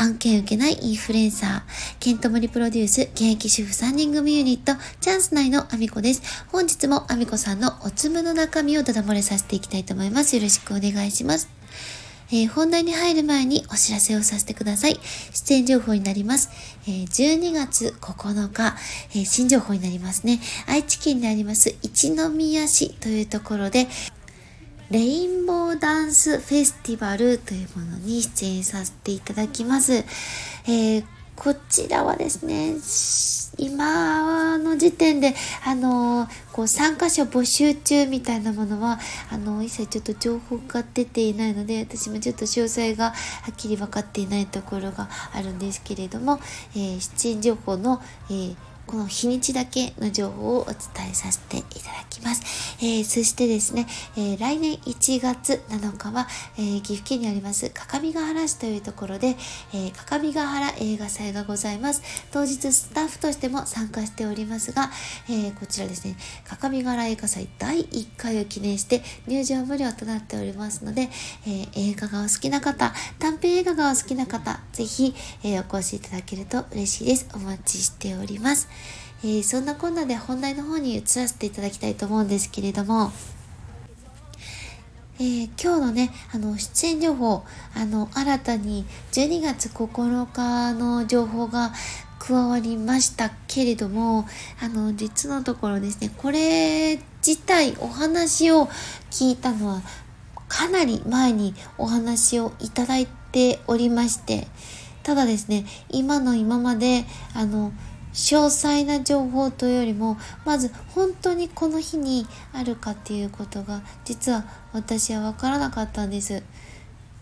案件受けないインフルエンサーケントモリプロデュース現役主婦3人組ユニットチャンス内のアミコです本日もアミコさんのおつむの中身をダダ漏れさせていきたいと思いますよろしくお願いしますえー、本題に入る前にお知らせをさせてください。出演情報になります。えー、12月9日、えー、新情報になりますね。愛知県にあります一宮市というところで、レインボーダンスフェスティバルというものに出演させていただきます。えーこちらはですね、今の時点で、あの、こう参加者募集中みたいなものは、あの、一切ちょっと情報が出ていないので、私もちょっと詳細がはっきり分かっていないところがあるんですけれども、えー、出演情報の、えーこの日にちだけの情報をお伝えさせていただきます。えー、そしてですね、えー、来年1月7日は、えー、岐阜県にあります各務原市というところで、え各務原映画祭がございます。当日スタッフとしても参加しておりますが、えこちらですね、各務原映画祭第1回を記念して入場無料となっておりますので、え映画がお好きな方、短編映画がお好きな方、ぜひ、えお越しいただけると嬉しいです。お待ちしております。えー、そんなこんなで本題の方に移らせていただきたいと思うんですけれども、えー、今日のね、あの、出演情報、あの、新たに12月9日の情報が加わりましたけれども、あの、実のところですね、これ自体お話を聞いたのはかなり前にお話をいただいておりまして、ただですね、今の今まで、あの、詳細な情報というよりもまず本当にこの日にあるかっていうことが実は私は分からなかったんです。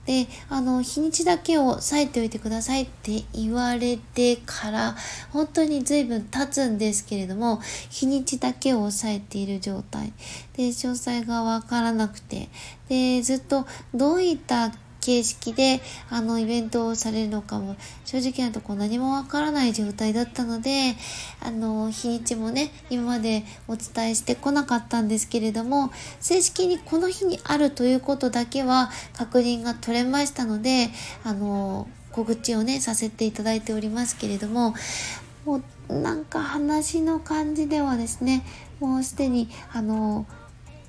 であの日にちだけを押さえておいてくださいって言われてから本当に随分経つんですけれども日にちだけを押さえている状態で詳細が分からなくてでずっとどういった形式であのイベントをされるのかも。正直なとこ何もわからない状態だったのであの日にちもね今までお伝えしてこなかったんですけれども正式にこの日にあるということだけは確認が取れましたのであの告知をねさせていただいておりますけれどももうなんか話の感じではですねもうすでにあの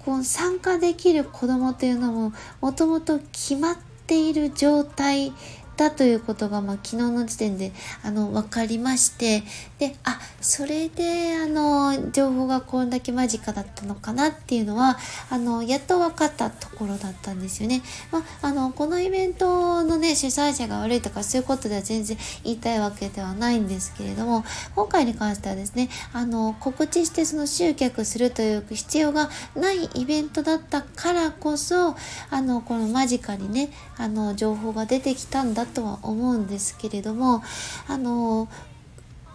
こう参加できる子供というのももともと決まってている状態だということが、まあ、昨日の時点であの分かりましてであそれであの情報がこんだけ間近だったのかなっていうのはあのやっと分かったところだったんですよね。まあ、あのこのイベントのね主催者が悪いとかそういうことでは全然言いたいわけではないんですけれども今回に関してはですねあの告知してその集客するという必要がないイベントだったからこそあのこの間近にねあの情報が出てきたんだとは思うんですけれどもあの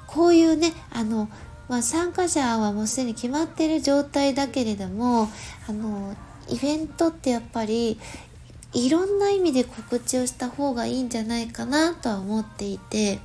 こういうねあの、まあ、参加者はもうすでに決まっている状態だけれどもあのイベントってやっぱりいろんな意味で告知をした方がいいんじゃないかなとは思っていて。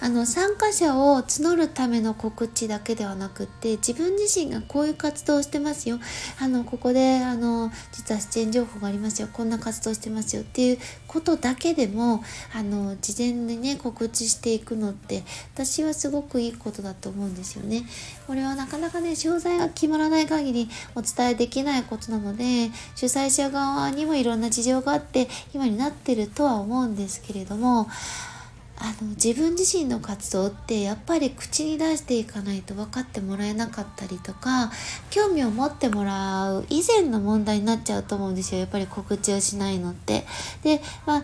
あの参加者を募るための告知だけではなくって自分自身がこういう活動をしてますよあのここであの実は出演情報がありますよこんな活動してますよっていうことだけでもあの事前にね告知していくのって私はすごくいいことだと思うんですよね。これはなかなかね詳細が決まらない限りお伝えできないことなので主催者側にもいろんな事情があって今になってるとは思うんですけれどもあの自分自身の活動ってやっぱり口に出していかないと分かってもらえなかったりとか興味を持ってもらう以前の問題になっちゃうと思うんですよやっぱり告知をしないのって。で、まあ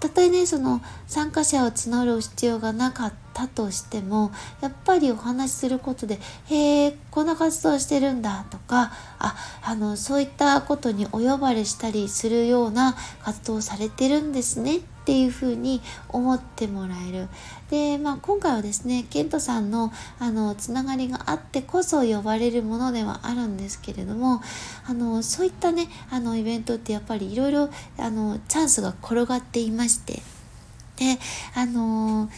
たとえねその参加者を募る必要がなかったとしてもやっぱりお話しすることで「へえこんな活動してるんだ」とかああのそういったことにお呼ばれしたりするような活動をされてるんですねっっていうふうに思ってもらえる。で、まあ、今回はですね、ケントさんのあのつながりがあってこそ呼ばれるものではあるんですけれども、あのそういったね、あのイベントってやっぱりいろいろあのチャンスが転がっていまして、で、あの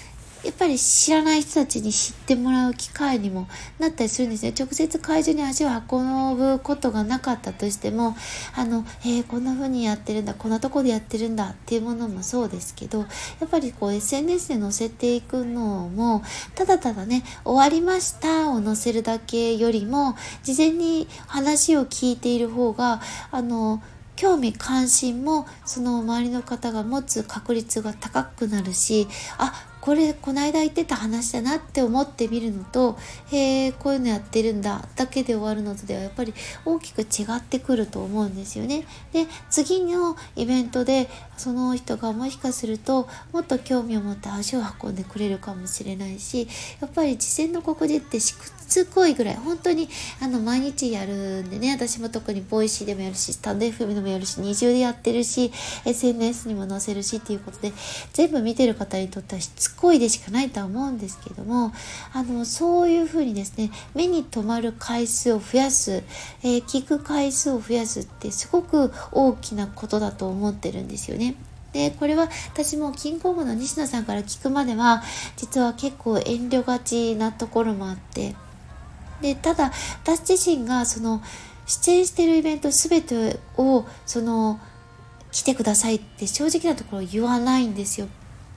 やっぱり知らない人たちに知ってもらう機会にもなったりするんですね。直接会場に足を運ぶことがなかったとしても、あの、えー、こんな風にやってるんだ、こんなとこでやってるんだっていうものもそうですけど、やっぱりこう SNS で載せていくのも、ただただね、終わりましたを載せるだけよりも、事前に話を聞いている方が、あの、興味関心もその周りの方が持つ確率が高くなるしあこれこの間言ってた話だなって思ってみるのとへえこういうのやってるんだだけで終わるのとではやっぱり大きく違ってくると思うんですよね。で次のイベントでその人がもしかするともっと興味を持って足を運んでくれるかもしれないしやっぱり事前の告知ってしくつこいぐらい本当にあの毎日やるんでね私も特に Voicy でもやるしスタンド FM でもやるし二重でやってるし SNS にも載せるしっていうことで全部見てる方にとってはしつこいでしかないとは思うんですけどもあのそういうふうにですね目に留まる回数を増やす、えー、聞く回数を増やすってすごく大きなことだと思ってるんですよね。でこれは私もキングオブの西野さんから聞くまでは実は結構遠慮がちなところもあってでただ私自身がその出演してるイベント全てをその来てくださいって正直なところ言わないんですよ。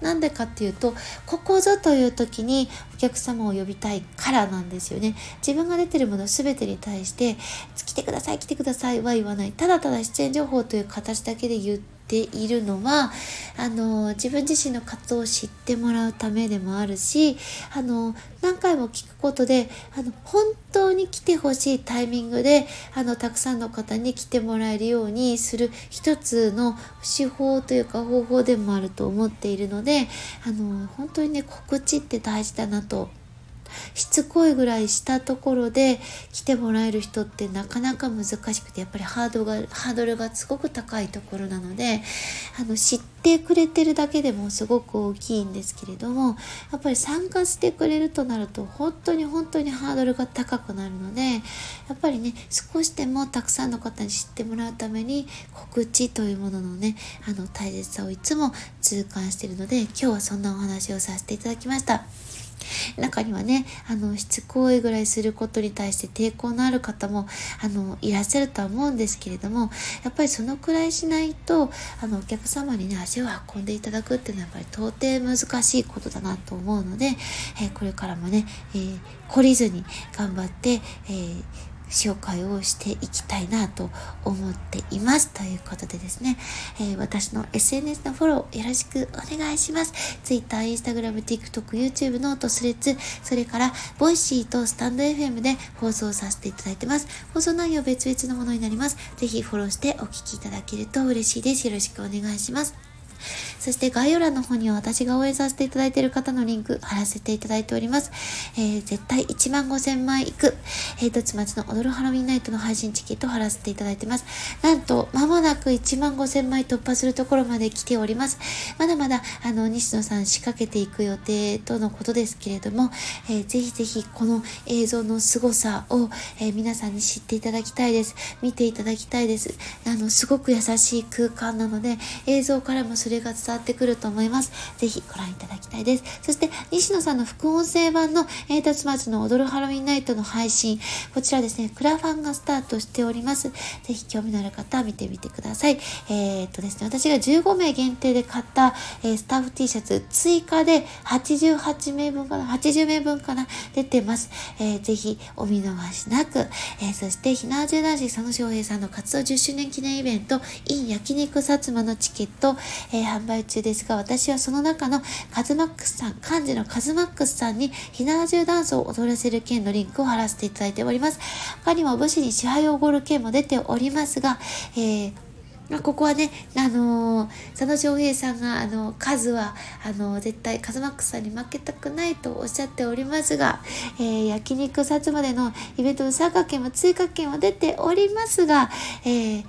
なんでかっていうと、ここぞという時にお客様を呼びたいからなんですよね。自分が出てるもの全てに対して、来てください、来てくださいは言わない。ただただ出演情報という形だけで言ってているのは、あの、自分自身の活動を知ってもらうためでもあるし、あの、何回も聞くことで、あの、本当に来てほしいタイミングで、あの、たくさんの方に来てもらえるようにする一つの手法というか方法でもあると思っているので、あの、本当にね、告知って大事だなとしつこいぐらいしたところで来てもらえる人ってなかなか難しくてやっぱりハードがハードルがすごく高いところなのであの知ってくれてるだけでもすごく大きいんですけれどもやっぱり参加してくれるとなると本当に本当にハードルが高くなるのでやっぱりね少しでもたくさんの方に知ってもらうために告知というもののねあの大切さをいつも痛感してるので今日はそんなお話をさせていただきました。中にはね、あの、しつこいぐらいすることに対して抵抗のある方も、あの、いらっしゃるとは思うんですけれども、やっぱりそのくらいしないと、あの、お客様にね、足を運んでいただくっていうのはやっぱり到底難しいことだなと思うので、えー、これからもね、えー、懲りずに頑張って、えー紹介をしていきたいなと思っています。ということでですね、えー、私の SNS のフォローよろしくお願いします。Twitter、Instagram、TikTok、YouTube、 note、Threads、それから、 Voicy と stand.fm で放送させていただいてます。放送内容別々のものになります。ぜひフォローしてお聞きいただけると嬉しいです。よろしくお願いします。そして概要欄の方には私が応援させていただいている方のリンク貼らせていただいております。えー、絶対1万5000枚いく、えー、とつまちの踊るハロウィンナイトの配信チケット貼らせていただいてます。なんと、まもなく1万5000枚突破するところまで来ております。まだまだ、あの、西野さん仕掛けていく予定とのことですけれども、えー、ぜひぜひこの映像の凄さを、えー、皆さんに知っていただきたいです。見ていただきたいです。あの、すごく優しい空間なので、映像からもそれが伝わってくると思います。ぜひご覧いただきたいです。そして、西野さんの副音声版の、えー、たつまつの踊るハロウィンナイトの配信、こちらですね、クラファンがスタートしております。ぜひ興味のある方は見てみてください。えー、っとですね、私が15名限定で買った、えー、スタッフ T シャツ、追加で88名分かな、80名分かな、出てます。えー、ぜひお見逃しなく、えー、そして、ひなわじゅう男子佐野翔平さんの活動10周年記念イベント、in 焼肉薩摩のチケット、えー、販売中ですが、私はその中のカズマックスさん、幹事のカズマックスさんにひなじゅうダンスを踊らせる件のリンクを貼らせていただいております。他にも武士に支配をおごる件も出ておりますが、えーまあ、ここはね、あのー、佐野翔平さんが、あの、数は、あのー、絶対、カズマックスさんに負けたくないとおっしゃっておりますが、えー、焼肉薩摩でのイベントの参加券も追加券は出ておりますが、えー、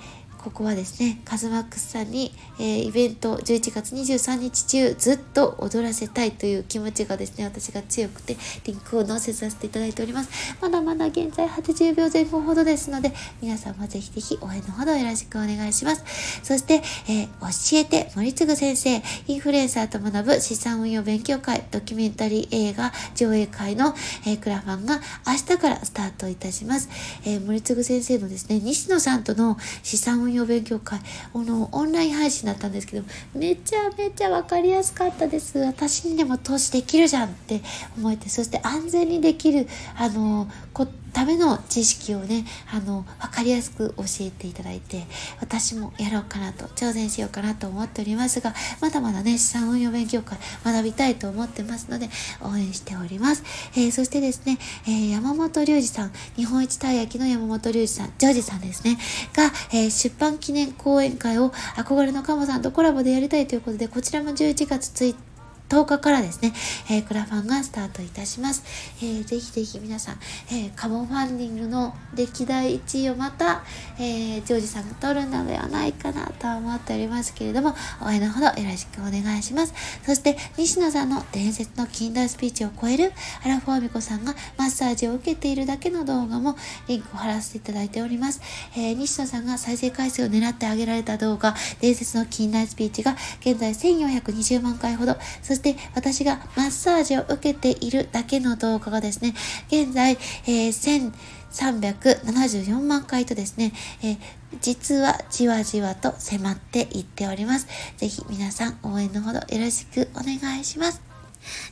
ここはですね、カズマックスさんに、えー、イベント11月23日中ずっと踊らせたいという気持ちがですね、私が強くてリンクを載せさせていただいております。まだまだ現在80秒前後ほどですので、皆さんもぜひぜひ応援のほどよろしくお願いします。そして、えー、教えて森次先生、インフルエンサーと学ぶ資産運用勉強会、ドキュメンタリー映画上映会の、えー、クラファンが明日からスタートいたします。えー、森次先生のですね、西野さんとの資産運用勉強会、あの、オンライン配信だったんですけど、めちゃめちゃ分かりやすかったです。私にでも投資できるじゃんって思えて、そして安全にできる、あの、こための知識をね、あの、わかりやすく教えていただいて、私もやろうかなと、挑戦しようかなと思っておりますが、まだまだね、資産運用勉強会学びたいと思ってますので、応援しております。えー、そしてですね、えー、山本隆二さん、日本一たい焼きの山本隆二さん、ジョージさんですね、が、えー、出版記念講演会を憧れのカモさんとコラボでやりたいということで、こちらも11月1日10日からですね、えー、クラファンがスタートいたします。えー、ぜひぜひ皆さん、えー、カモファンディングの歴代1位をまた、えー、ジョージさんが取るのではないかなと思っておりますけれども、応援のほどよろしくお願いします。そして、西野さんの伝説の近代スピーチを超えるアラフォーミコさんがマッサージを受けているだけの動画もリンクを貼らせていただいております。えー、西野さんが再生回数を狙ってあげられた動画、伝説の近代スピーチが現在1420万回ほど、そして私がマッサージを受けているだけの動画がですね、現在、えー、1374万回とですね、えー、実はじわじわと迫っていっております。ぜひ皆さん応援のほどよろしくお願いします。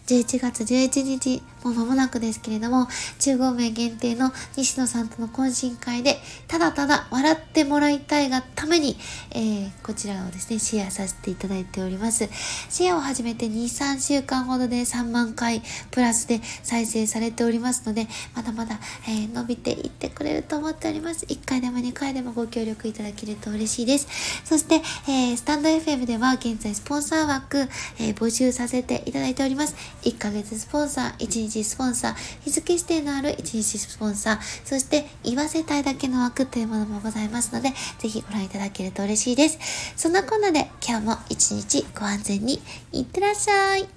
11月11日、もう間もなくですけれども、中合名限定の西野さんとの懇親会で、ただただ笑ってもらいたいがために、えー、こちらをですね、シェアさせていただいております。シェアを始めて2、3週間ほどで3万回プラスで再生されておりますので、まだまだ、えー、伸びていってくれると思っております。1回でも2回でもご協力いただけると嬉しいです。そして、えー、スタンド FM では現在スポンサー枠、え募集させていただいておりますます。1ヶ月スポンサー、1日スポンサー、日付指定のある1日スポンサー、そして言わせたいだけの枠というものもございますので、ぜひご覧いただけると嬉しいです。そんなこんなで今日も一日ご安全にいってらっしゃい。